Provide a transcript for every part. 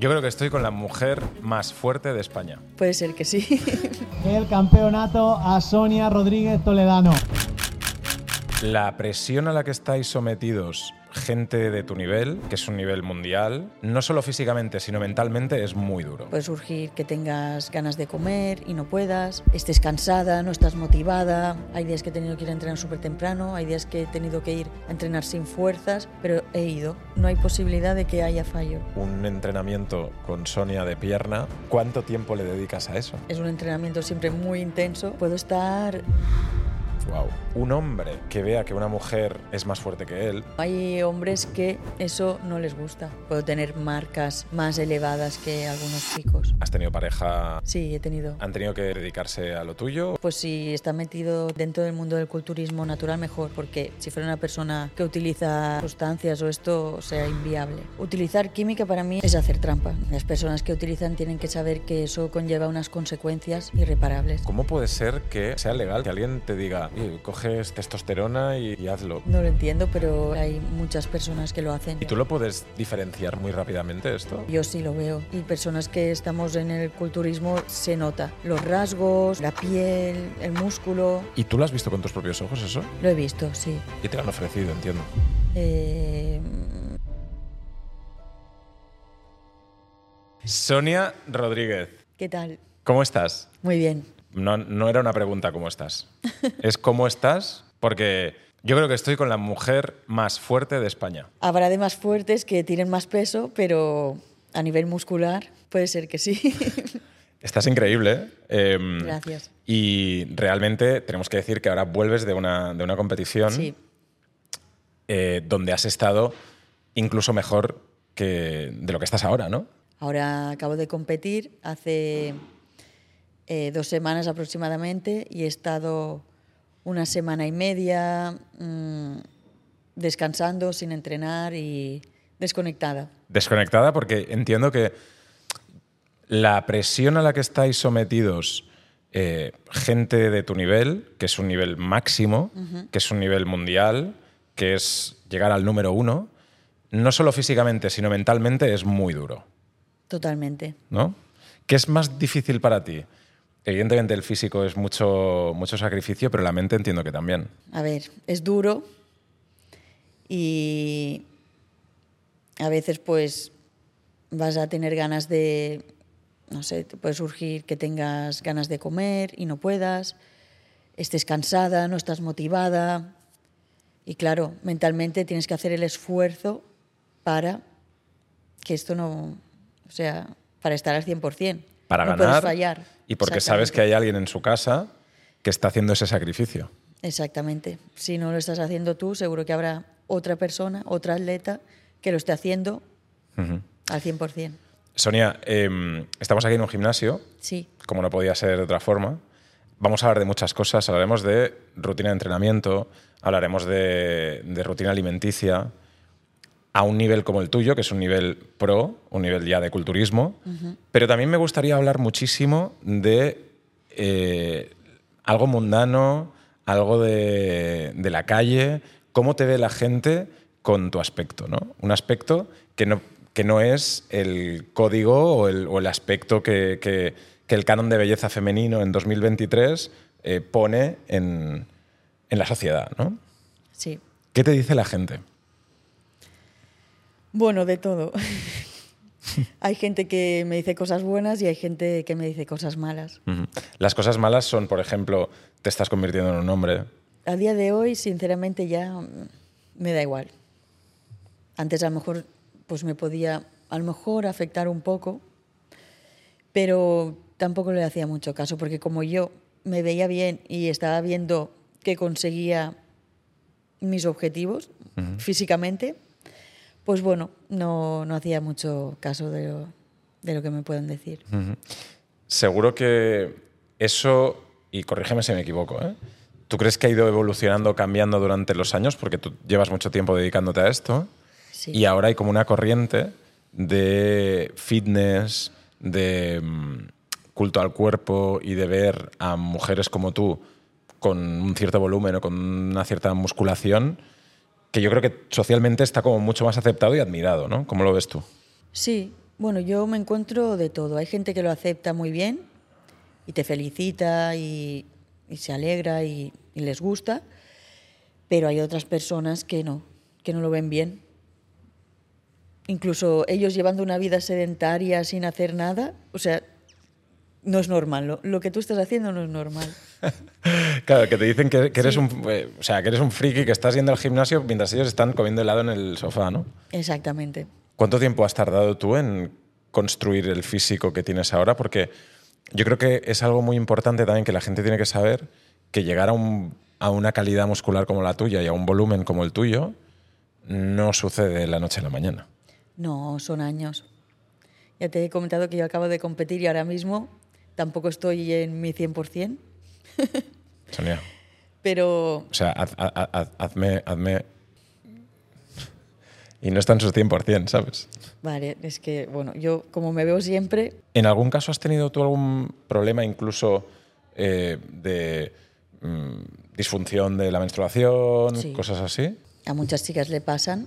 Yo creo que estoy con la mujer más fuerte de España. Puede ser que sí. El campeonato a Sonia Rodríguez Toledano. La presión a la que estáis sometidos gente de tu nivel, que es un nivel mundial, no solo físicamente, sino mentalmente, es muy duro. Puede surgir que tengas ganas de comer y no puedas, estés cansada, no estás motivada. Hay días que he tenido que ir a entrenar súper temprano, hay días que he tenido que ir a entrenar sin fuerzas, pero he ido. No hay posibilidad de que haya fallo. Un entrenamiento con Sonia de pierna, ¿cuánto tiempo le dedicas a eso? Es un entrenamiento siempre muy intenso. Puedo estar Wow. Un hombre que vea que una mujer es más fuerte que él. Hay hombres que eso no les gusta. Puedo tener marcas más elevadas que algunos chicos. ¿Has tenido pareja? Sí, he tenido. ¿Han tenido que dedicarse a lo tuyo? Pues si está metido dentro del mundo del culturismo natural, mejor, porque si fuera una persona que utiliza sustancias o esto, sea inviable. Utilizar química para mí es hacer trampa. Las personas que utilizan tienen que saber que eso conlleva unas consecuencias irreparables. ¿Cómo puede ser que sea legal que alguien te diga, coges testosterona y, hazlo. No lo entiendo, pero hay muchas personas que lo hacen. ¿Y tú lo puedes diferenciar muy rápidamente esto? Yo sí lo veo. Y personas que estamos en el culturismo se nota. Los rasgos, la piel, el músculo. ¿Y tú lo has visto con tus propios ojos eso? Lo he visto, sí. ¿Y te lo han ofrecido, entiendo? Eh... Sonia Rodríguez. ¿Qué tal? ¿Cómo estás? Muy bien. No, no era una pregunta cómo estás. es cómo estás, porque yo creo que estoy con la mujer más fuerte de España. Habrá de más fuertes que tienen más peso, pero a nivel muscular puede ser que sí. Estás increíble. ¿eh? Gracias. Y realmente tenemos que decir que ahora vuelves de una, de una competición eh, donde has estado incluso mejor que de lo que estás ahora, ¿no? Ahora acabo de competir hace eh, dos semanas aproximadamente y he estado una semana y media mm, descansando, sin entrenar y desconectada. Desconectada porque entiendo que la presión a la que estáis sometidos eh, gente de tu nivel, que es un nivel máximo, que es un nivel mundial, que es llegar al número uno, no solo físicamente, sino mentalmente, es muy duro. Totalmente. ¿No? ¿Qué es más difícil para ti? Evidentemente el físico es mucho, mucho sacrificio, pero la mente entiendo que también. A ver, es duro y a veces pues vas a tener ganas de, no sé, te puede surgir que tengas ganas de comer y no puedas, estés cansada, no estás motivada y claro, mentalmente tienes que hacer el esfuerzo para que esto no, o sea, para estar al 100%. Para no ganar. fallar. Y porque sabes que hay alguien en su casa que está haciendo ese sacrificio. Exactamente. Si no lo estás haciendo tú, seguro que habrá otra persona, otra atleta que lo esté haciendo al 100%. Sonia, em, estamos aquí en un gimnasio. Sí. Como no podía ser de otra forma. Vamos a hablar de muchas cosas. Hablaremos de rutina de entrenamiento, hablaremos de rutina alimenticia, a un nivel como el tuyo, que es un nivel pro, un nivel ya de culturismo, pero también me gustaría hablar muchísimo de eh, algo mundano, algo de, la calle, cómo te ve la gente con tu aspecto, ¿no? Un aspecto que no, que no es el código o el, aspecto que, el canon de belleza femenino en 2023 eh, pone en, en la sociedad, ¿no? Sí. ¿Qué te dice la gente? Bueno, de todo. hay gente que me dice cosas buenas y hay gente que me dice cosas malas. Las cosas malas son, por ejemplo, te estás convirtiendo en un hombre. A día de hoy, sinceramente, ya me da igual. Antes a lo mejor pues me podía a lo mejor afectar un poco, pero tampoco le hacía mucho caso, porque como yo me veía bien y estaba viendo que conseguía mis objetivos físicamente, pues bueno, no, hacía mucho caso de lo, que me pueden decir. Seguro que eso, y corrígeme si me equivoco, ¿eh? ¿tú crees que ha ido evolucionando, cambiando durante los años? Porque tú llevas mucho tiempo dedicándote a esto. Y ahora hay como una corriente de fitness, de mm, culto al cuerpo y de ver a mujeres como tú con un cierto volumen o con una cierta musculación que yo creo que socialmente está como mucho más aceptado y admirado, ¿no? ¿Cómo lo ves tú? Sí, Bueno, yo me encuentro de todo. Hay gente que lo acepta muy bien y te felicita y, se alegra y, y les gusta, pero hay otras personas que no, que no lo ven bien. Incluso ellos llevando una vida sedentaria sin hacer nada, o sea, no es normal. Lo, lo que tú estás haciendo no es normal. Claro, que te dicen que, que eres Sí. un eh, o sea, que eres un friki que estás yendo al gimnasio mientras ellos están comiendo helado en el sofá, ¿no? Exactamente. ¿Cuánto tiempo has tardado tú en construir el físico que tienes ahora? Porque yo creo que es algo muy importante también que la gente tiene que saber que llegar a, un- a una calidad muscular como la tuya y a un volumen como el tuyo no sucede de la noche a la mañana. No, son años. Ya te he comentado que yo acabo de competir y ahora mismo tampoco estoy en mi 100%, Sonia, pero o sea, haz- haz- haz- hazme, hazme... Y no está en su 100%, ¿sabes? vale, es que, bueno, yo como me veo siempre, ¿En algún caso has tenido tú algún problema incluso eh, de mm, disfunción de la menstruación, Sí. cosas así? a muchas chicas le pasan,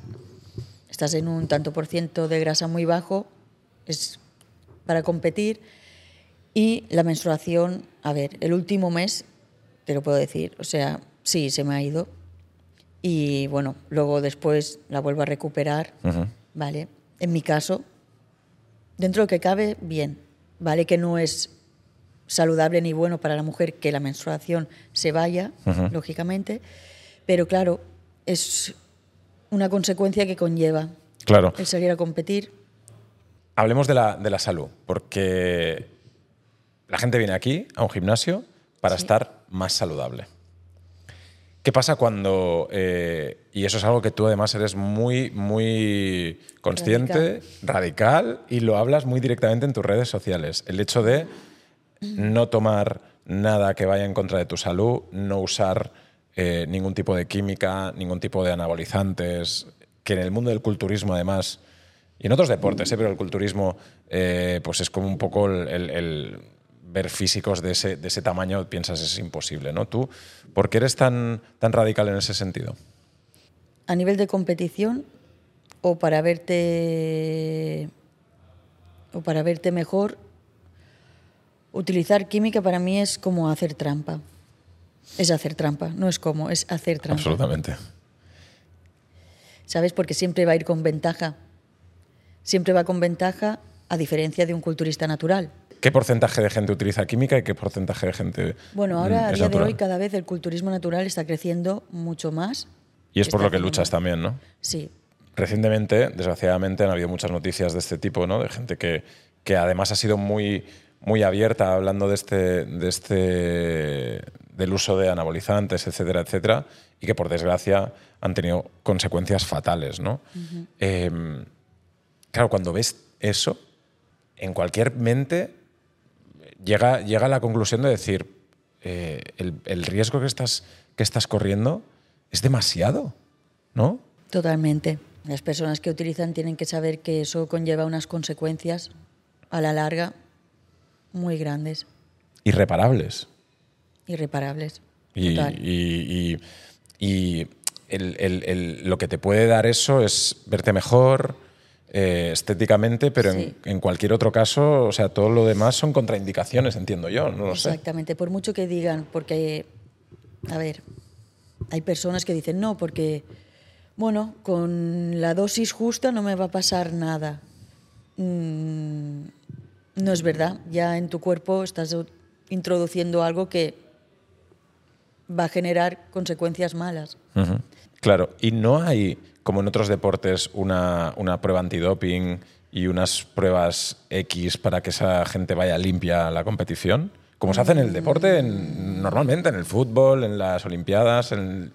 estás en un tanto por ciento de grasa muy bajo, es para competir, y la menstruación, a ver, el último mes, te lo puedo decir, o sea, sí, se me ha ido, y bueno, luego después la vuelvo a recuperar, Ujú. ¿vale? En mi caso, dentro de lo que cabe, bien, ¿vale? Que no es saludable ni bueno para la mujer que la menstruación se vaya, lógicamente, pero claro, es una consecuencia que conlleva Claro. el salir a competir. Hablemos de la, de la salud, porque la gente viene aquí a un gimnasio para Sí. estar más saludable. ¿Qué pasa cuando, eh, y eso es algo que tú además eres muy, muy consciente, radical. y lo hablas muy directamente en tus redes sociales, el hecho de no tomar nada que vaya en contra de tu salud, no usar eh, ningún tipo de química, ningún tipo de anabolizantes, que en el mundo del culturismo además, y en otros deportes, ¿eh? pero el culturismo pues es como un poco el, el- el ver físicos de ese, de ese tamaño, piensas es imposible, ¿no? Tú, ¿por qué eres tan, tan radical en ese sentido? A nivel de competición o para verte o para verte mejor, utilizar química para mí es como hacer trampa. Es hacer trampa, no es como, es hacer trampa. Absolutamente. ¿Sabes? Porque siempre va a ir con ventaja. Siempre va con ventaja a diferencia de un culturista natural. ¿Qué porcentaje de gente utiliza química y qué porcentaje de gente Bueno, mm, ahora a día de hoy cada vez el culturismo natural está creciendo mucho más. Y es por lo que luchas también, ¿no? Sí, Recientemente, desgraciadamente, han habido muchas noticias de este tipo, ¿no? De gente que, que además ha sido muy, muy abierta hablando de este, de este, del uso de anabolizantes, etcétera, etcétera, y que por desgracia han tenido consecuencias fatales, ¿no? Em, claro, cuando ves eso, en cualquier mente llega, llega a la conclusión de decir, eh, el, el riesgo que estás, que estás corriendo es demasiado, ¿no? totalmente. Las personas que utilizan tienen que saber que eso conlleva unas consecuencias a la larga muy grandes, Irreparables. irreparables. Y, Total. y- y- y el- el- el- lo que te puede dar eso es verte mejor eh, estéticamente, pero en, Sí. en cualquier otro caso, o sea, todo lo demás son contraindicaciones, entiendo yo, no lo sé. Exactamente, por mucho que digan, porque, a ver, hay personas que dicen, no, porque, bueno, con la dosis justa no me va a pasar nada. Mm, no es verdad, ya en tu cuerpo estás introduciendo algo que va a generar consecuencias malas. Claro, y no hay, como en otros deportes, una, una prueba antidoping y unas pruebas X para que esa gente vaya limpia a la competición, como se hace en el deporte en- normalmente, en el fútbol, en las Olimpiadas, en,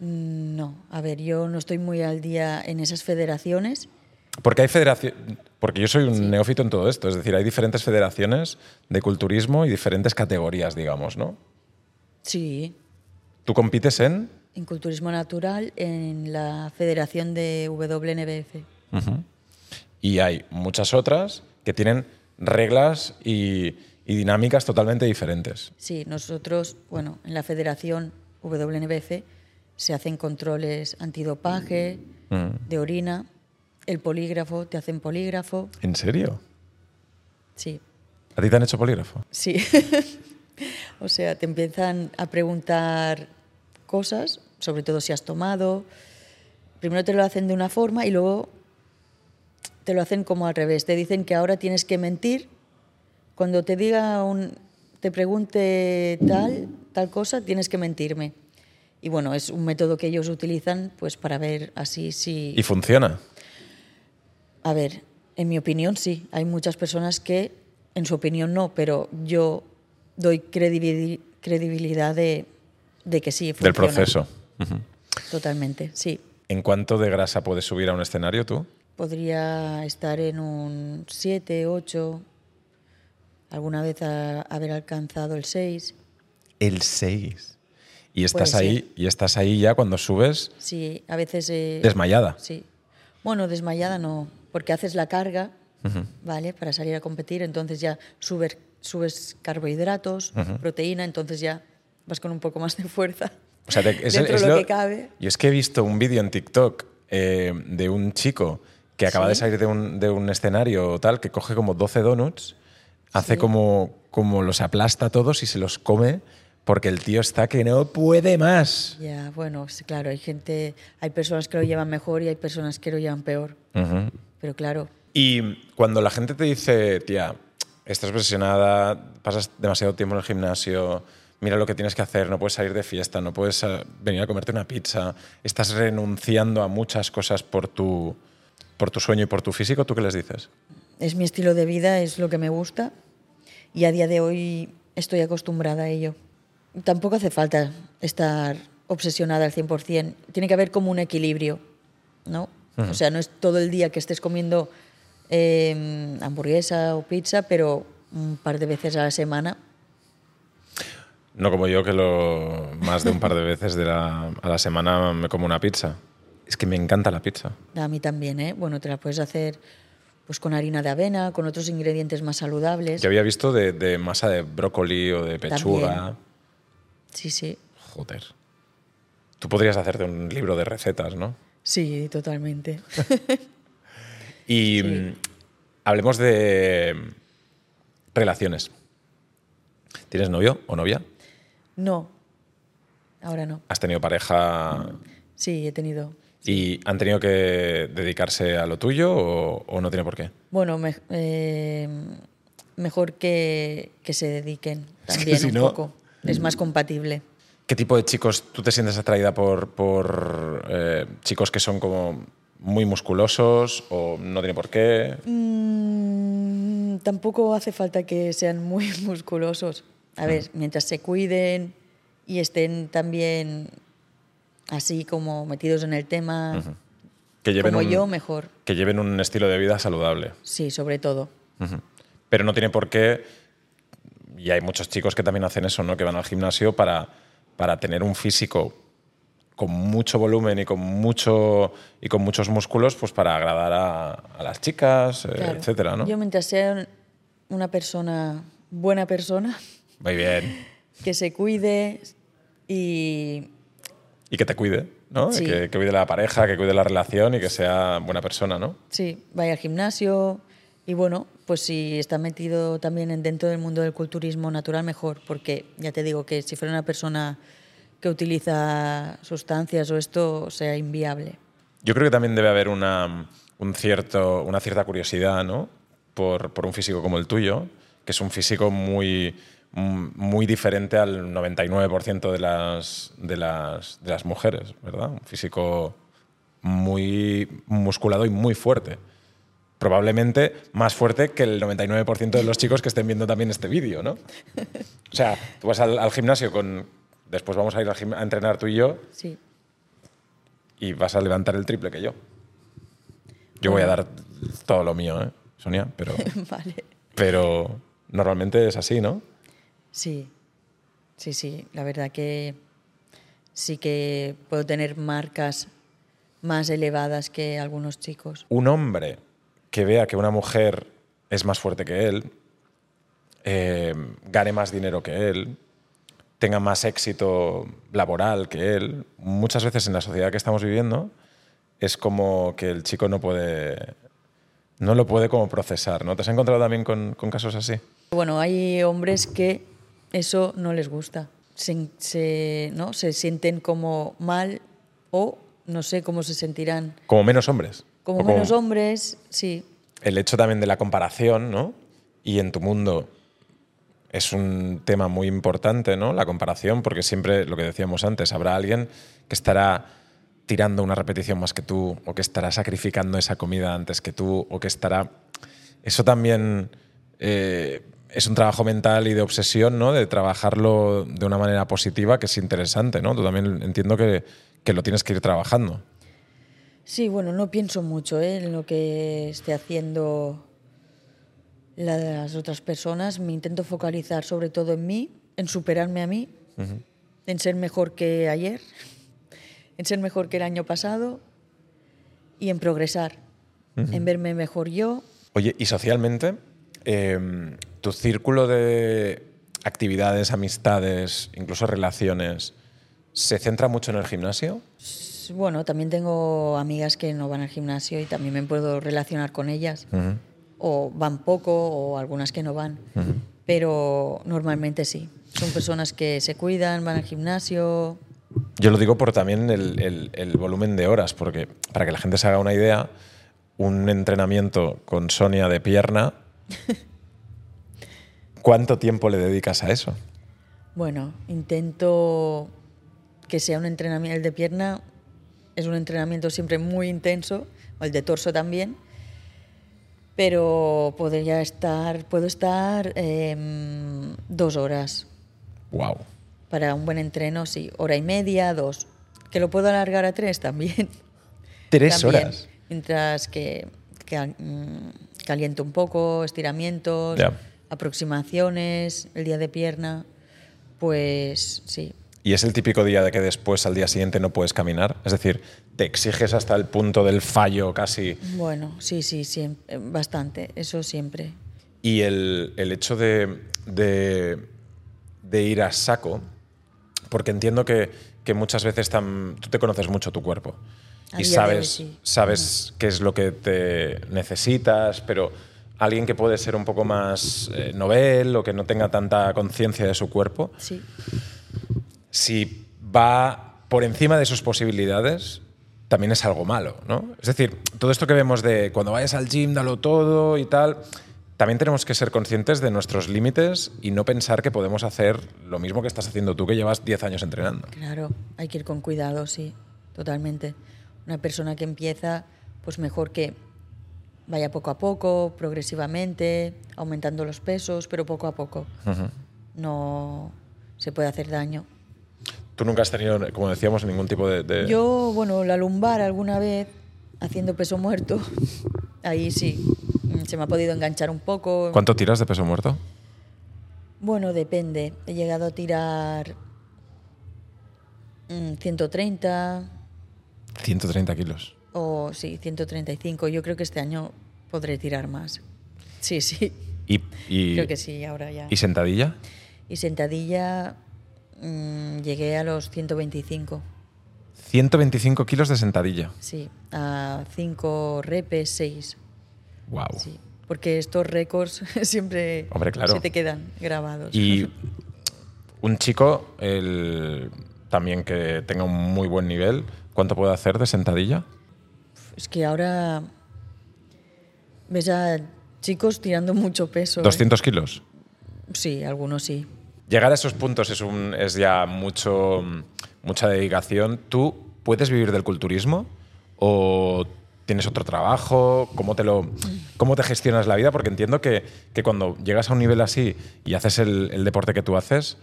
No, a ver, yo no estoy muy al día en esas federaciones. Porque hay federación, porque yo soy un neófito en todo esto, es decir, hay diferentes federaciones de culturismo y diferentes categorías, digamos, ¿no? Sí, Tú compites en en culturismo natural en la federación de WNBF. Y hay muchas otras que tienen reglas y, y dinámicas totalmente diferentes. Sí, nosotros, bueno, en la Federación WNBF se hacen controles antidopaje, Mm. de orina, el polígrafo, te hacen polígrafo. ¿En serio? Sí, ¿A ti te han hecho polígrafo? sí. o sea, te empiezan a preguntar cosas, sobre todo si has tomado. Primero te lo hacen de una forma y luego te lo hacen como al revés. Te dicen que ahora tienes que mentir. Cuando te diga un, te pregunte tal, tal cosa, tienes que mentirme. Y bueno, es un método que ellos utilizan pues para ver así si... ¿Y funciona? A ver, en mi opinión sí. Hay muchas personas que, en su opinión no, pero yo doy credibil- credibilidad de, de que sí. Del funciona. Totalmente, sí. ¿En cuánto de grasa puedes subir a un escenario tú? Podría estar en un 7, 8, alguna vez a- haber alcanzado el 6. El 6. Y estás Puede ahí, y estás ahí ya cuando subes Sí, a veces... eh, desmayada. Sí. Bueno, desmayada no, porque haces la carga, ¿vale? Para salir a competir, entonces ya subes, subes carbohidratos, proteína, entonces ya vas con un poco más de fuerza. O sea, te- es- dentro es lo, lo- que cabe. Yo es que he visto un vídeo en TikTok eh, de un chico que acaba Sí. de salir de un, de un escenario o tal, que coge como 12 donuts, hace Sí. como, como los aplasta a todos y se los come porque el tío está que no puede más. Ya, bueno, claro, hay gente, hay personas que lo llevan mejor y hay personas que lo llevan peor. Ujú. Pero claro, Y cuando la gente te dice, tía, estás presionada, pasas demasiado tiempo en el gimnasio, mira lo que tienes que hacer, no puedes salir de fiesta, no puedes eh, venir a comerte una pizza, estás renunciando a muchas cosas por tu, por tu sueño y por tu físico, ¿tú qué les dices? es mi estilo de vida, es lo que me gusta y a día de hoy estoy acostumbrada a ello. Tampoco hace falta estar obsesionada al 100%, tiene que haber como un equilibrio, ¿no? O sea, no es todo el día que estés comiendo eh, hamburguesa o pizza, pero un par de veces a la semana. No como yo, que lo, más de un par de veces de la- a la semana me como una pizza. Es que me encanta la pizza. A mí también, ¿eh? Bueno, te la puedes hacer pues con harina de avena, con otros ingredientes más saludables. Yo había visto de, de masa de brócoli o de pechuga. También. Sí, sí. Joder. Tú podrías hacerte un libro de recetas, ¿no? Sí, totalmente. Y mm, hablemos de relaciones. ¿Tienes novio o novia? No, ahora no. ¿Has tenido pareja Sí, he tenido. y han tenido que dedicarse a lo tuyo o, o no tiene por qué? Bueno, me- eh, mejor que, que se dediquen Es que también si un no- poco. Es más compatible. ¿Qué tipo de chicos tú te sientes atraída por, por eh, chicos que son como muy musculosos o no tiene por qué? Mm, tampoco hace falta que sean muy musculosos. A ver, mientras se cuiden y estén también así como metidos en el tema, Que lleven, como un, yo, mejor. que lleven un estilo de vida saludable. Sí, sobre todo. Ujú. Pero no tiene por qué, y hay muchos chicos que también hacen eso, ¿no? que van al gimnasio para, para tener un físico con mucho volumen y con, mucho, y con muchos músculos, pues para agradar a, a las chicas, eh, Claro. etcétera, ¿no? Yo mientras sea una persona, buena persona, Muy bien. que se cuide y Y que te cuide, ¿no? Sí. Que, que cuide la pareja, que cuide la relación y que sea buena persona, ¿no? sí, vaya al gimnasio y bueno, pues si está metido también en- dentro del mundo del culturismo natural, mejor, porque ya te digo que si fuera una persona que utiliza sustancias o esto, sea inviable. Yo creo que también debe haber una, un cierto, una cierta curiosidad ¿no? por, por un físico como el tuyo, que es un físico muy, muy diferente al 99% de las, de, las, de las mujeres, ¿verdad? Un físico muy musculado y muy fuerte. Probablemente más fuerte que el 99% de los chicos que estén viendo también este vídeo, ¿no? O sea, tú vas al, al gimnasio con... Después vamos a ir a entrenar tú y yo Sí, y vas a levantar el triple que yo. Yo voy a dar todo lo mío, ¿eh, Sonia? Pero, vale. pero normalmente es así, ¿no? Sí, sí, sí. La verdad que sí que puedo tener marcas más elevadas que algunos chicos. Un hombre que vea que una mujer es más fuerte que él, eh, gane más dinero que él, tenga más éxito laboral que él, muchas veces en la sociedad que estamos viviendo, es como que el chico no puede, no lo puede como procesar, ¿no? ¿Te has encontrado también con, con casos así? Bueno, hay hombres que eso no les gusta. Se, se- ¿no? se sienten como mal o no sé cómo se sentirán. Como menos hombres. Como menos hombres, sí. El hecho también de la comparación, ¿no? Y en tu mundo es un tema muy importante, ¿no? La comparación, porque siempre, lo que decíamos antes, habrá alguien que estará tirando una repetición más que tú, o que estará sacrificando esa comida antes que tú, o que estará... Eso también eh, es un trabajo mental y de obsesión, ¿no? De trabajarlo de una manera positiva, que es interesante, ¿no? Tú también entiendo que, que lo tienes que ir trabajando. Sí, bueno, no pienso mucho ¿eh? en lo que esté haciendo las otras personas. Me intento focalizar sobre todo en mí, en superarme a mí, en ser mejor que ayer, en ser mejor que el año pasado y en progresar, en verme mejor yo. Oye, y socialmente, eh, tu círculo de actividades, amistades, incluso relaciones, ¿se centra mucho en el gimnasio? Bueno, también tengo amigas que no van al gimnasio y también me puedo relacionar con ellas. O van poco o algunas que no van. Pero normalmente sí. Son personas que se cuidan, van al gimnasio. Yo lo digo por también el, el- el volumen de horas, porque para que la gente se haga una idea, un entrenamiento con Sonia de pierna, ¿cuánto tiempo le dedicas a eso? Bueno, intento que sea un entrenamiento. El de pierna es un entrenamiento siempre muy intenso, el de torso también. Pero podría estar, puedo estar em, dos horas. ¡Wow! Para un buen entreno, sí. Hora y media, dos. Que lo puedo alargar a tres también. ¿Tres También, horas? Mientras que, que, mm, caliento un poco, estiramientos. Aproximaciones, el día de pierna, pues sí. ¿Y es el típico día de que después al día siguiente no puedes caminar? Es decir, te exiges hasta el punto del fallo casi. Bueno, sí, sí, eh, bastante, eso siempre. Y el, el hecho de, de- de ir a saco, porque entiendo que, que muchas veces tam- tú te conoces mucho tu cuerpo A y hoy, sabes, sí. sabes qué es lo que te necesitas, pero alguien que puede ser un poco más eh, novel o que no tenga tanta conciencia de su cuerpo, Sí. si va por encima de sus posibilidades, también es algo malo, ¿no? Es decir, todo esto que vemos de cuando vayas al gym, dalo todo y tal, también tenemos que ser conscientes de nuestros límites y no pensar que podemos hacer lo mismo que estás haciendo tú, que llevas 10 años entrenando. Claro, hay que ir con cuidado, sí, totalmente. Una persona que empieza, pues mejor que vaya poco a poco, progresivamente, aumentando los pesos, pero poco a poco. No se puede hacer daño. Tú nunca has tenido, como decíamos, ningún tipo de... de- Yo, bueno, la lumbar alguna vez, haciendo peso muerto, ahí sí, mm, se me ha podido enganchar un poco. ¿Cuánto tiras de peso muerto? Bueno, depende. He llegado a tirar mm, 130 130 kilos. O sí, 135. Yo creo que este año podré tirar más. Sí, sí. ¿Y, y, Creo que sí, ahora ya. ¿y sentadilla? Y sentadilla mm, llegué a los 125. 125 kilos de sentadilla. Sí, a 5 repes, 6. Wow. Sí, porque estos récords siempre Hombre, claro. se te quedan grabados. Y un chico, el- también que tenga un muy buen nivel, ¿cuánto puede hacer de sentadilla? Es que ahora ves a chicos tirando mucho peso. ¿eh? 200 kilos. Sí, algunos sí. Llegar a esos puntos es, un, es ya mucho, mucha dedicación. ¿Tú puedes vivir del culturismo o tienes otro trabajo? ¿Cómo te, lo, cómo te gestionas la vida? Porque entiendo que, que cuando llegas a un nivel así y haces el, el deporte que tú haces,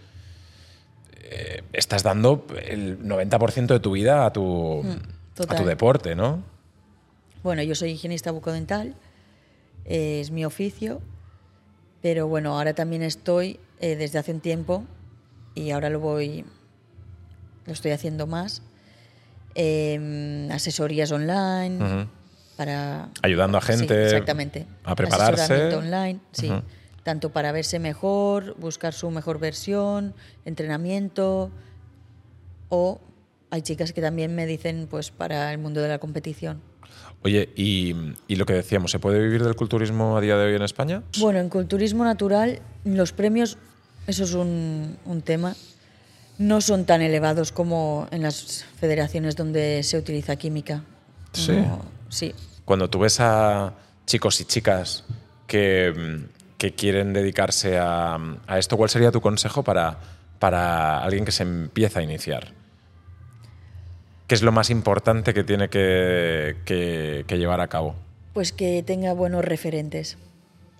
eh, estás dando el 90% de tu vida a tu, a tu deporte, ¿no? Bueno, yo soy higienista bucodental, eh, es mi oficio, pero bueno, ahora también estoy eh, desde hace un tiempo y ahora lo voy, lo estoy haciendo más, em, asesorías online para Ayudando a Sí, gente exactamente. a prepararse. Asesoramiento online, sí. Tanto para verse mejor, buscar su mejor versión, entrenamiento o hay chicas que también me dicen pues para el mundo de la competición. Oye, y, y lo que decíamos, ¿se puede vivir del culturismo a día de hoy en España? Bueno, en culturismo natural los premios, eso es un, un tema, no son tan elevados como en las federaciones donde se utiliza química. Sí. No, sí. Cuando tú ves a chicos y chicas que, mm, que quieren dedicarse a, a esto, ¿cuál sería tu consejo para, para alguien que se empieza a iniciar? ¿Qué es lo más importante que tiene que, llevar a cabo? Pues que tenga buenos referentes,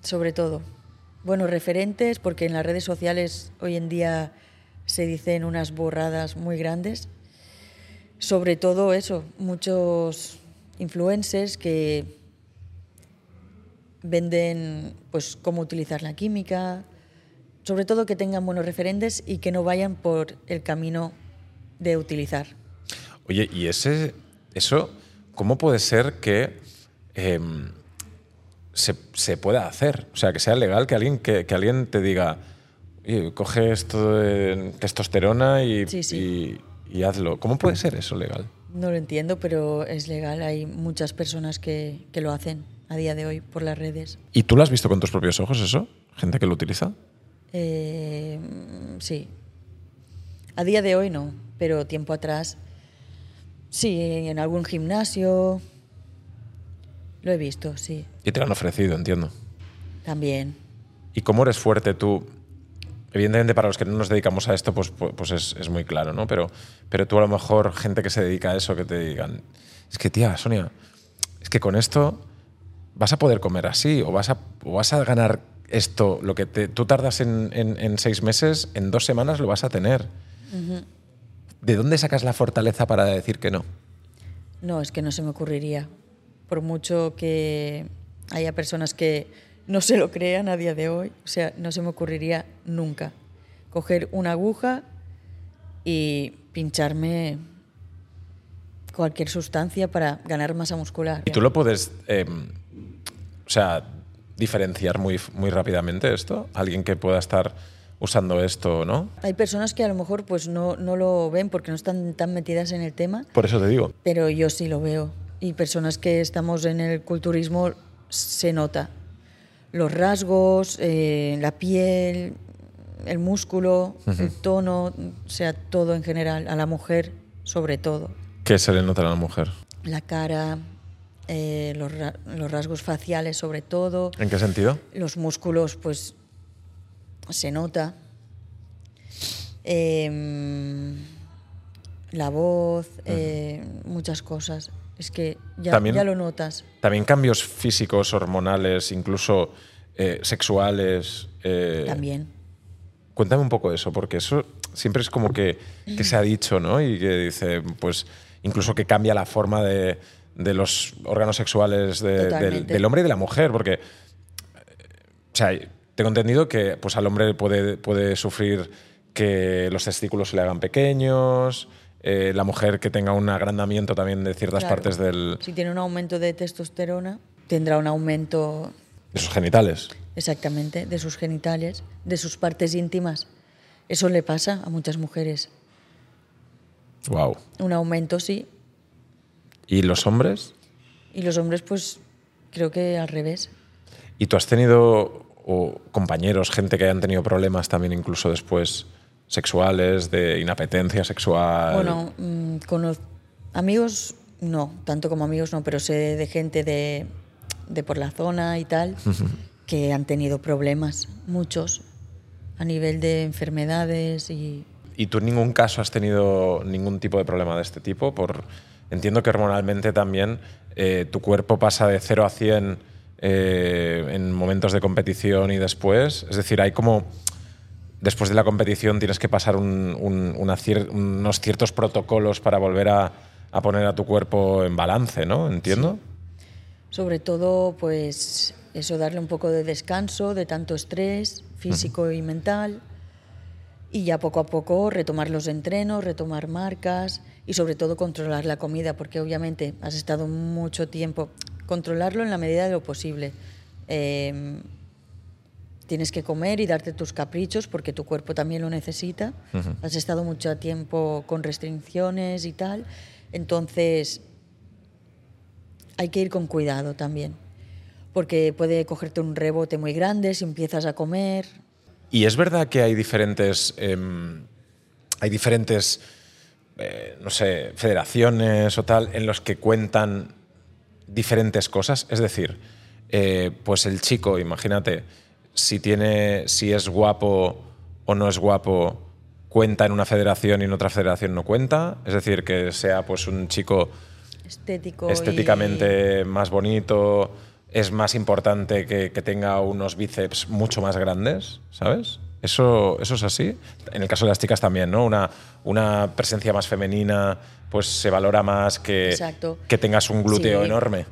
sobre todo. Buenos referentes, porque en las redes sociales hoy en día se dicen unas borradas muy grandes. Sobre todo eso, muchos influencers que venden pues cómo utilizar la química, sobre todo que tengan buenos referentes y que no vayan por el camino de utilizar. Oye, ¿y ese, eso, cómo puede ser que em, se, se pueda hacer? O sea, que sea legal que alguien, que, que alguien te diga, "Oye, coge esto de testosterona y, Sí, sí. y- y hazlo. ¿Cómo puede ser eso legal? No lo entiendo, pero es legal. Hay muchas personas que, que lo hacen a día de hoy por las redes. ¿Y tú lo has visto con tus propios ojos eso? ¿Gente que lo utiliza? Eh, sí. A día de hoy no, pero tiempo atrás sí, en algún gimnasio lo he visto, sí, Y te lo han ofrecido, entiendo. también. ¿Y cómo eres fuerte tú? Evidentemente, para los que no nos dedicamos a esto, pues, pu- pues es, es muy claro, ¿no? Pero, pero tú a lo mejor, gente que se dedica a eso, que te digan, es que tía, Sonia, es que con esto vas a poder comer así o vas a, o vas a ganar esto, lo que te- tú tardas en, en- en seis meses, en dos semanas lo vas a tener. ¿De dónde sacas la fortaleza para decir que no? No, es que no se me ocurriría. Por mucho que haya personas que no se lo crean a día de hoy, o sea, no se me ocurriría nunca coger una aguja y pincharme cualquier sustancia para ganar masa muscular. ¿Y tú lo puedes, eh, o sea, diferenciar muy, muy rápidamente esto? Alguien que pueda estar usando esto, ¿no? Hay personas que a lo mejor pues no, no lo ven porque no están tan metidas en el tema, Por eso te digo. pero yo sí lo veo. Y personas que estamos en el culturismo se nota. Los rasgos, eh, la piel, el músculo, el tono, o sea, todo en general, a la mujer sobre todo. ¿Qué se le nota a la mujer? La cara, eh, los, ra- los rasgos faciales sobre todo, ¿En qué sentido? los músculos pues se nota. Em, la voz, eh, muchas cosas. Es que ya, También- ya lo notas. También cambios físicos, hormonales, incluso eh, sexuales. eh, También. Cuéntame un poco eso, porque eso siempre es como que, que se ha dicho, ¿no? Y que dice, pues, incluso que cambia la forma de, de los órganos sexuales de- del, del hombre y de la mujer, porque, o sea, tengo entendido que pues, al hombre puede, puede sufrir que los testículos se le hagan pequeños, eh, la mujer que tenga un agrandamiento también de ciertas Claro. partes del, Si tiene un aumento de testosterona, tendrá un aumento de sus genitales. exactamente de sus genitales, de sus partes íntimas. Eso le pasa a muchas mujeres. Wow. Un aumento sí, ¿Y los hombres? y los hombres pues creo que al revés. ¿Y tú has tenido o compañeros, gente que hayan tenido problemas también incluso después sexuales, de inapetencia sexual? Bueno, mm, amigos no, tanto como amigos no, pero sé de gente de, de por la zona y tal que han tenido problemas, muchos, a nivel de enfermedades y ¿Y tú en ningún caso has tenido ningún tipo de problema de este tipo? Por, entiendo que hormonalmente también eh, tu cuerpo pasa de 0 a 100 eh, en momentos de competición y después. Es decir, hay como... Después de la competición tienes que pasar un- un- una cier- unos ciertos protocolos para volver a, a poner a tu cuerpo en balance, ¿no? Entiendo. sobre todo pues eso darle un poco de descanso de tanto estrés físico y mental y ya poco a poco retomar los entrenos, retomar marcas y sobre todo controlar la comida porque obviamente has estado mucho tiempo controlarlo en la medida de lo posible. Eh, tienes que comer y darte tus caprichos porque tu cuerpo también lo necesita. Has estado mucho tiempo con restricciones y tal. Entonces, hay que ir con cuidado también. Porque puede cogerte un rebote muy grande si empiezas a comer. Y es verdad que hay diferentes. em, hay diferentes. eh, no sé, federaciones o tal, en los que cuentan diferentes cosas. Es decir, eh, pues el chico, imagínate, si tiene. si es guapo o no es guapo, cuenta en una federación y en otra federación no cuenta. Es decir, que sea pues un chico Estético. y- estéticamente más bonito, es más importante que, que tenga unos bíceps mucho más grandes, ¿sabes? Eso, eso es así. En el caso de las chicas también, ¿no? Una, una presencia más femenina, pues se valora más que, Exacto. que tengas un glúteo Sí. enorme.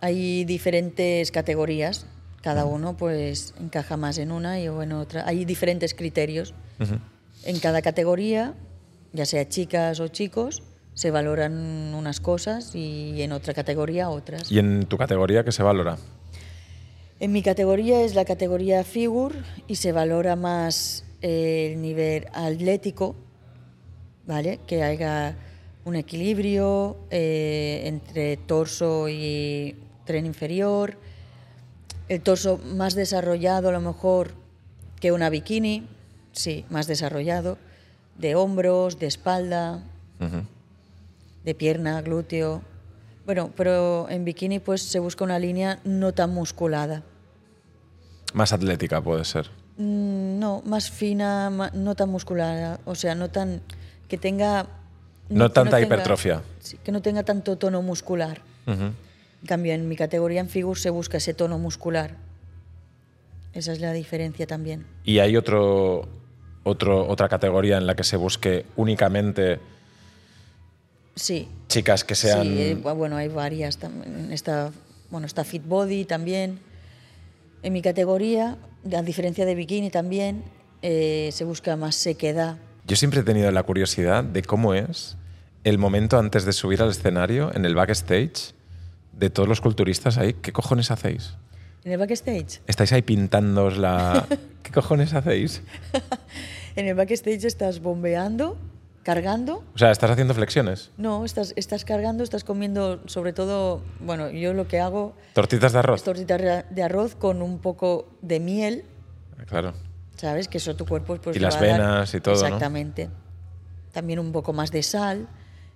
Hay diferentes categorías, cada uno pues encaja más en una y o en otra. Hay diferentes criterios. En cada categoría, ya sea chicas o chicos, se valoran unas cosas y en otra categoría otras. Y en tu categoría, ¿qué se valora? En mi categoría es la categoría figure y se valora más eh, el nivel atlético, ¿vale? Que haya un equilibrio eh, entre torso y tren inferior, el torso más desarrollado a lo mejor que una bikini, sí, más desarrollado, de hombros, de espalda, de pierna, glúteo. Bueno, pero en bikini pues se busca una línea no tan musculada. Más atlética puede ser. Mm, No, más fina, no tan musculada, o sea, no tan que tenga No tanta tenga- hipertrofia. sí, que no tenga tanto tono muscular. En cambio, en mi categoría en figure se busca ese tono muscular. Esa es la diferencia también. Y hay otro, otro, otra categoría en la que se busque únicamente Sí. chicas que sean... Sí, eh, bu- bueno, hay varias. Está, bueno, está Fit Body también. En mi categoría, a diferencia de bikini también, eh, se busca más sequedad. Yo siempre he tenido la curiosidad de cómo es el momento antes de subir al escenario, en el backstage, de todos los culturistas ahí. ¿Qué cojones hacéis? En el backstage, ¿Estáis ahí pintándoos la... ¿Qué cojones hacéis? en el backstage estás bombeando, cargando. O sea, ¿estás haciendo flexiones? No, estás, estás cargando, estás comiendo, sobre todo, bueno, yo lo que hago ¿Tortitas de arroz? tortitas de arroz con un poco de miel, Claro. ¿sabes? Que eso tu cuerpo pues, Y las va a dar- venas y todo, ¿no? Exactamente. También un poco más de sal.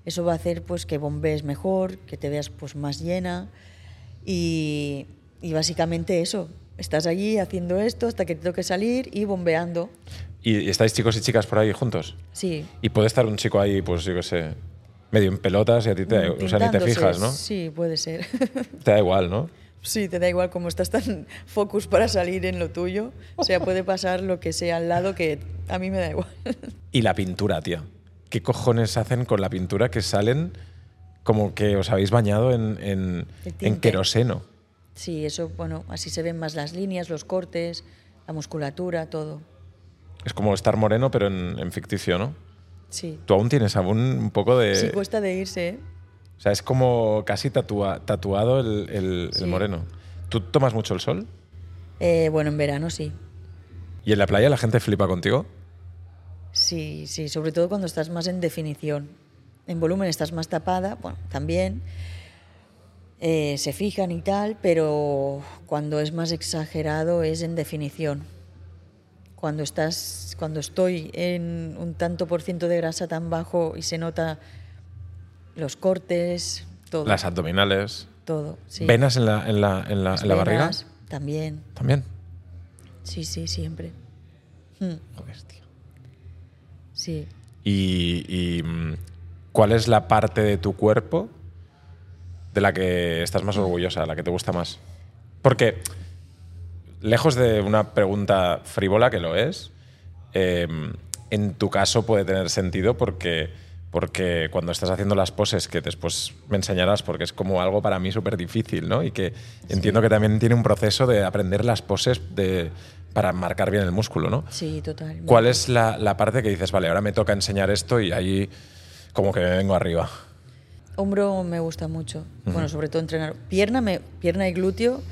Eso va a hacer pues que bombees mejor, que te veas pues más llena y, y básicamente eso. Estás allí haciendo esto hasta que te toque salir y bombeando. ¿Y estáis chicos y chicas por ahí juntos? Sí. Y puede estar un chico ahí, pues yo qué sé, medio en pelotas y a ti te, o sea, ni te Pintándose. fijas, ¿no? Sí, puede ser. Te da igual, ¿no? Sí, te da igual como estás tan focus para salir en lo tuyo. O sea, puede pasar lo que sea al lado que a mí me da igual. Y la pintura, tío. ¿Qué cojones hacen con la pintura que salen como que os habéis bañado en, en, en queroseno? Sí, eso, bueno, así se ven más las líneas, los cortes, la musculatura, todo. Es como estar moreno, pero en, en ficticio, ¿no? Sí. Tú aún tienes aún un poco de... Sí, cuesta de irse, ¿eh? O sea, es como casi tatua- tatuado el, el- el Sí. moreno. ¿Tú tomas mucho el sol? Eh, Bueno, en verano sí. ¿Y en la playa la gente flipa contigo? Sí, sí, sobre todo cuando estás más en definición. En volumen estás más tapada, bueno, también. eh, se fijan y tal, pero cuando es más exagerado es en definición. Cuando estás, cuando estoy en un tanto por ciento de grasa tan bajo y se nota los cortes, todo. Las abdominales. todo. sí. ¿Venas en la, en la, en la, en la barriga? También, También. sí, sí, siempre. Mm, Joder, tío. Sí. Y, y, mm, cuál es la parte de tu cuerpo de la que estás más orgullosa, la que te gusta más? Porque, lejos de una pregunta frívola, que lo es, eh, en tu caso puede tener sentido porque, porque cuando estás haciendo las poses, que después me enseñarás, porque es como algo para mí súper difícil, ¿no? Y que entiendo que también tiene un proceso de aprender las poses de, para marcar bien el músculo, ¿no? Sí, total. ¿Cuál es la, la parte que dices, vale, ahora me toca enseñar esto y ahí como que me vengo arriba? Hombro me gusta mucho. Bueno, sobre todo entrenar. Pierna, me, pierna y glúteo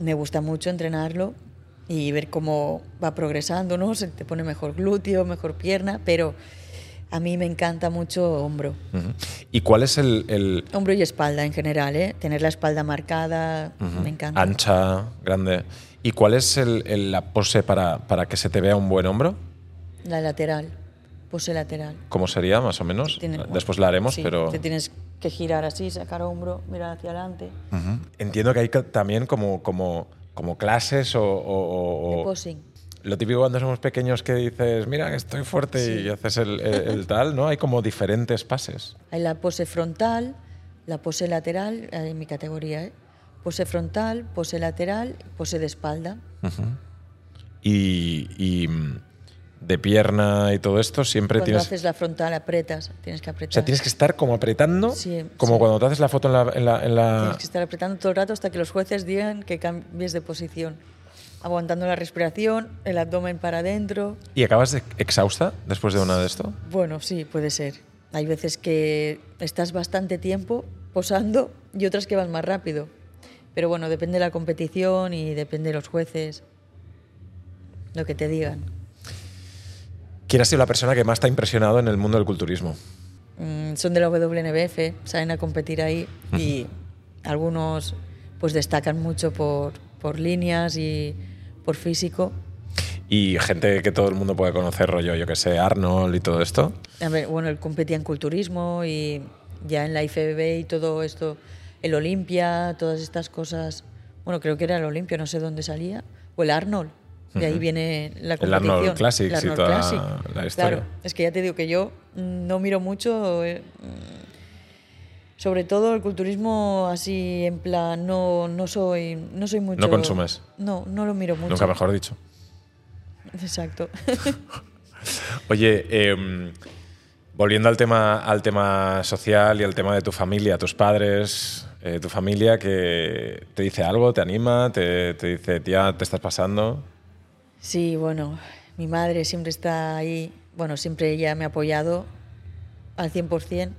me gusta mucho entrenarlo. y ver cómo va progresando, ¿no? Se te pone mejor glúteo, mejor pierna, pero a mí me encanta mucho hombro. ¿Y cuál es el, el- Hombro y espalda en general, ¿eh? Tener la espalda marcada, me encanta. ancha, grande? ¿Y cuál es el- el- la pose para, para que se te vea un buen hombro? La lateral, pose lateral. ¿Cómo sería, más o menos? Tiene- Después la haremos, sí, pero... Te tienes que girar así, sacar hombro, mirar hacia adelante. Ujú. Entiendo que hay también como, como, como clases o, o- o- De posing. Lo típico cuando somos pequeños que dices, mira, estoy fuerte Sí. y haces el, el- el tal, ¿no? Hay como diferentes pases. Hay la pose frontal, la pose lateral, en mi categoría, ¿eh? Pose frontal, pose lateral, pose de espalda. Y, y, mm, de pierna y todo esto siempre Cuando tienes... haces la frontal apretas, tienes que apretar. O sea, tienes que estar como apretando, Sí, como sí. cuando te haces la foto en la... en la- en la- Tienes que estar apretando todo el rato hasta que los jueces digan que cambies de posición. Aguantando la respiración, el abdomen para adentro. ¿Y acabas de- exhausta después de una de esto? Bueno, sí, puede ser. Hay veces que estás bastante tiempo posando y otras que van más rápido. Pero bueno, depende de la competición y depende de los jueces, lo que te digan. ¿Quién ha sido la persona que más te ha impresionado en el mundo del culturismo? Mm, son de la WNBF, salen a competir ahí y algunos pues destacan mucho por, por líneas y por físico. Y gente que todo el mundo puede conocer, rollo, yo que sé, Arnold y todo esto. A ver, bueno, él competía en culturismo y ya en la IFBB y todo esto, el Olimpia, todas estas cosas. Bueno, creo que era el Olimpia, no sé dónde salía. O el Arnold. De ahí viene la El competición. Arnold Classics El y Arnold toda Classic. la historia. Claro, es que ya te digo que yo no miro mucho, eh, sobre todo el culturismo así en plan, no, no soy, no soy mucho. consumes. No, no lo miro mucho. Nunca mejor dicho. Exacto. Oye, em, volviendo al tema, al tema social y al tema de tu familia, tus padres, eh, tu familia que te dice algo, te anima, te, te dice, tía, te estás pasando. Sí, bueno, mi madre siempre está ahí, bueno, siempre ella me ha apoyado al 100%,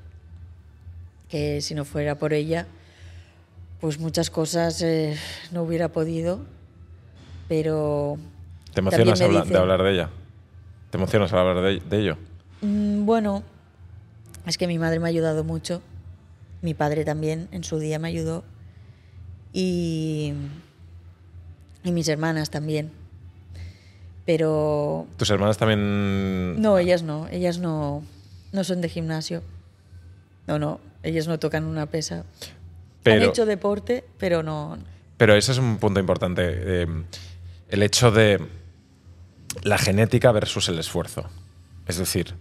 que si no fuera por ella, pues muchas cosas eh, no hubiera podido, pero ¿Te emocionas También me habla- de hablar de ella? ¿Te emocionas al hablar de, de ello? mm, bueno, es que mi madre me ha ayudado mucho, mi padre también en su día me ayudó y, y mis hermanas también, pero ¿Tus hermanas también...? No, ellas no, ellas no, no son de gimnasio. No, no, ellas no tocan una pesa. Pero- Han hecho deporte, pero no. Pero ese es un punto importante. eh, el hecho de la genética versus el esfuerzo. Es decir,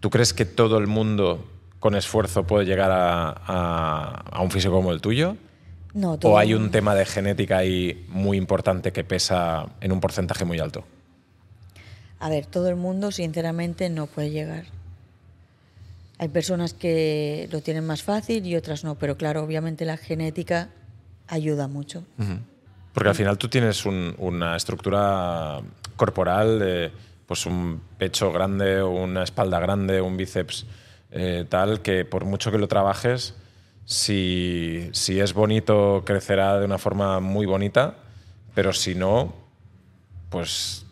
¿tú crees que todo el mundo con esfuerzo puede llegar a, a- a un físico como el tuyo? No, ¿O hay un tema de genética ahí muy importante que pesa en un porcentaje muy alto? A ver, todo el mundo, sinceramente, no puede llegar. Hay personas que lo tienen más fácil y otras no, pero claro, obviamente la genética ayuda mucho. Porque al final tú tienes un- una estructura corporal de pues un pecho grande, una espalda grande, un bíceps eh, tal, que por mucho que lo trabajes, si, si es bonito, crecerá de una forma muy bonita, pero si no, pues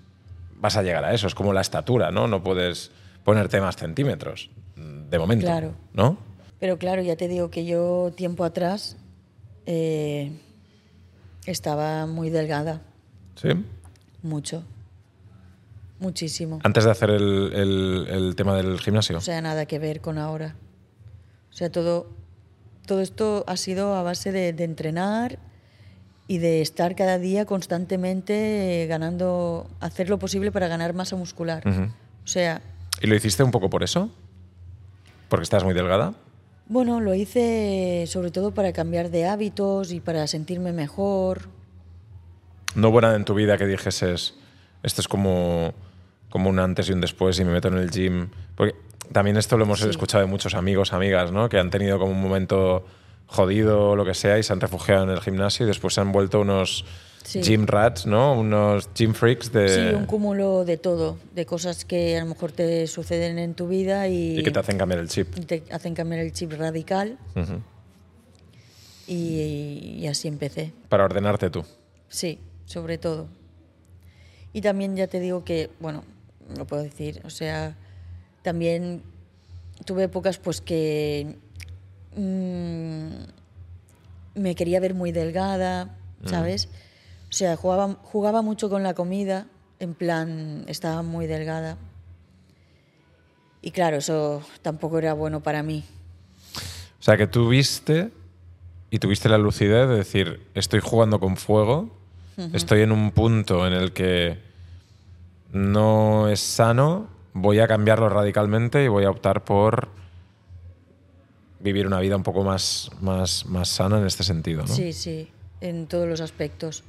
vas a llegar a eso. Es como la estatura, ¿no? No puedes ponerte más centímetros, de momento. Claro. ¿No? Pero claro, ya te digo que yo tiempo atrás eh, estaba muy delgada, ¿Sí? mucho, muchísimo. Antes de hacer el, el- el tema del gimnasio. O sea, nada que ver con ahora. O sea, todo, todo esto ha sido a base de, de entrenar y de estar cada día constantemente eh, ganando, hacer lo posible para ganar masa muscular. Ujú. O sea, ¿Y lo hiciste un poco por eso? ¿Porque estás muy delgada? bueno, lo hice sobre todo para cambiar de hábitos y para sentirme mejor. ¿No hubo nada en tu vida que dijeses, esto es como, como un antes y un después y me meto en el gym? Porque también esto lo hemos Sí. escuchado de muchos amigos, amigas, ¿no? Que han tenido como un momento jodido o lo que sea y se han refugiado en el gimnasio y después se han vuelto unos Sí. gym rats, ¿no? Unos gym freaks de... Sí, un cúmulo de todo, de cosas que a lo mejor te suceden en tu vida y, y que te hacen cambiar el chip. te hacen cambiar el chip radical y, y así empecé. Para ordenarte tú. Sí, sobre todo. Y también ya te digo que, bueno, lo puedo decir, o sea, también tuve épocas pues que mm, me quería ver muy delgada, ¿sabes? O sea, jugaba, jugaba mucho con la comida, en plan, estaba muy delgada. Y claro, eso tampoco era bueno para mí. O sea, que tú viste y tuviste la lucidez de decir, estoy jugando con fuego, estoy en un punto en el que no es sano, voy a cambiarlo radicalmente y voy a optar por vivir una vida un poco más, más, más sana en este sentido, ¿no? Sí, sí, en todos los aspectos.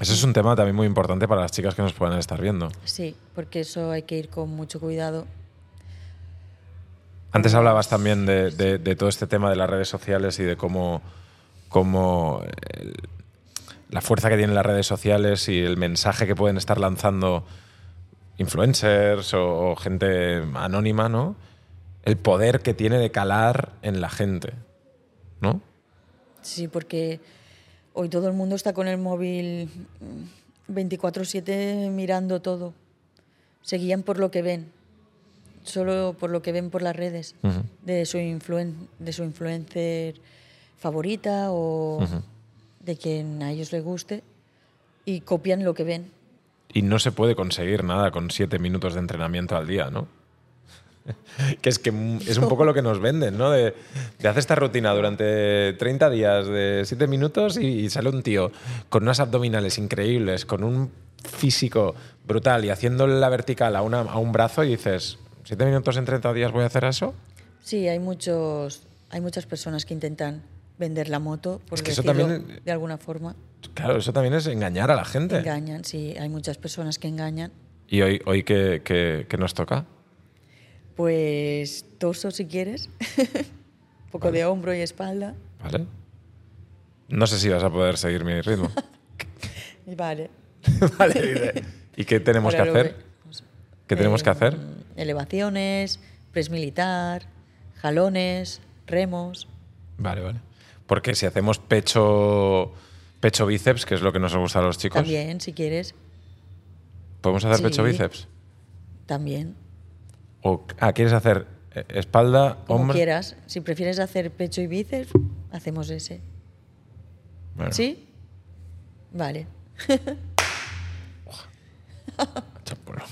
Ese es un tema también muy importante para las chicas que nos puedan estar viendo. Sí, porque eso hay que ir con mucho cuidado. Antes hablabas también de, de- de todo este tema de las redes sociales y de cómo, cómo el- la fuerza que tienen las redes sociales y el mensaje que pueden estar lanzando influencers o, o gente anónima, ¿no? El poder que tiene de calar en la gente, ¿no? Sí, porque hoy todo el mundo está con el móvil mm, 24/7 mirando todo. Se guían por lo que ven, solo por lo que ven por las redes, de, su influen- de su influencer favorita o de quien a ellos les guste, y copian lo que ven. Y no se puede conseguir nada con siete minutos de entrenamiento al día, ¿no? que es que es un poco lo que nos venden, ¿no? De, de hacer esta rutina durante 30 días de siete minutos y, y sale un tío con unas abdominales increíbles, con un físico brutal y haciendo la vertical a, una- a un brazo y dices, ¿siete minutos en 30 días voy a hacer eso? Sí, hay muchos, hay muchas personas que intentan vender la moto, por Es que eso decirlo también- de alguna forma. Claro, eso también es engañar a la gente. Engañan, sí, hay muchas personas que engañan. ¿Y hoy, hoy qué, qué- qué nos toca? Pues torso si quieres, un poco de hombro y espalda. ¿Vale? No sé si vas a poder seguir mi ritmo. Vale. vale, ¿Y qué tenemos Ahora que hacer? ¿Qué tenemos que Eh, hacer? Elevaciones, press militar, jalones, remos. Vale, vale. Porque si hacemos pecho, pecho bíceps, que es lo que nos gusta a los chicos, También, si quieres, ¿podemos hacer Sí. pecho bíceps? también. ¿O ah, quieres hacer eh, espalda, Como hombro? quieras. Si prefieres hacer pecho y bíceps, hacemos ese. Bueno, ¿Sí? Vale.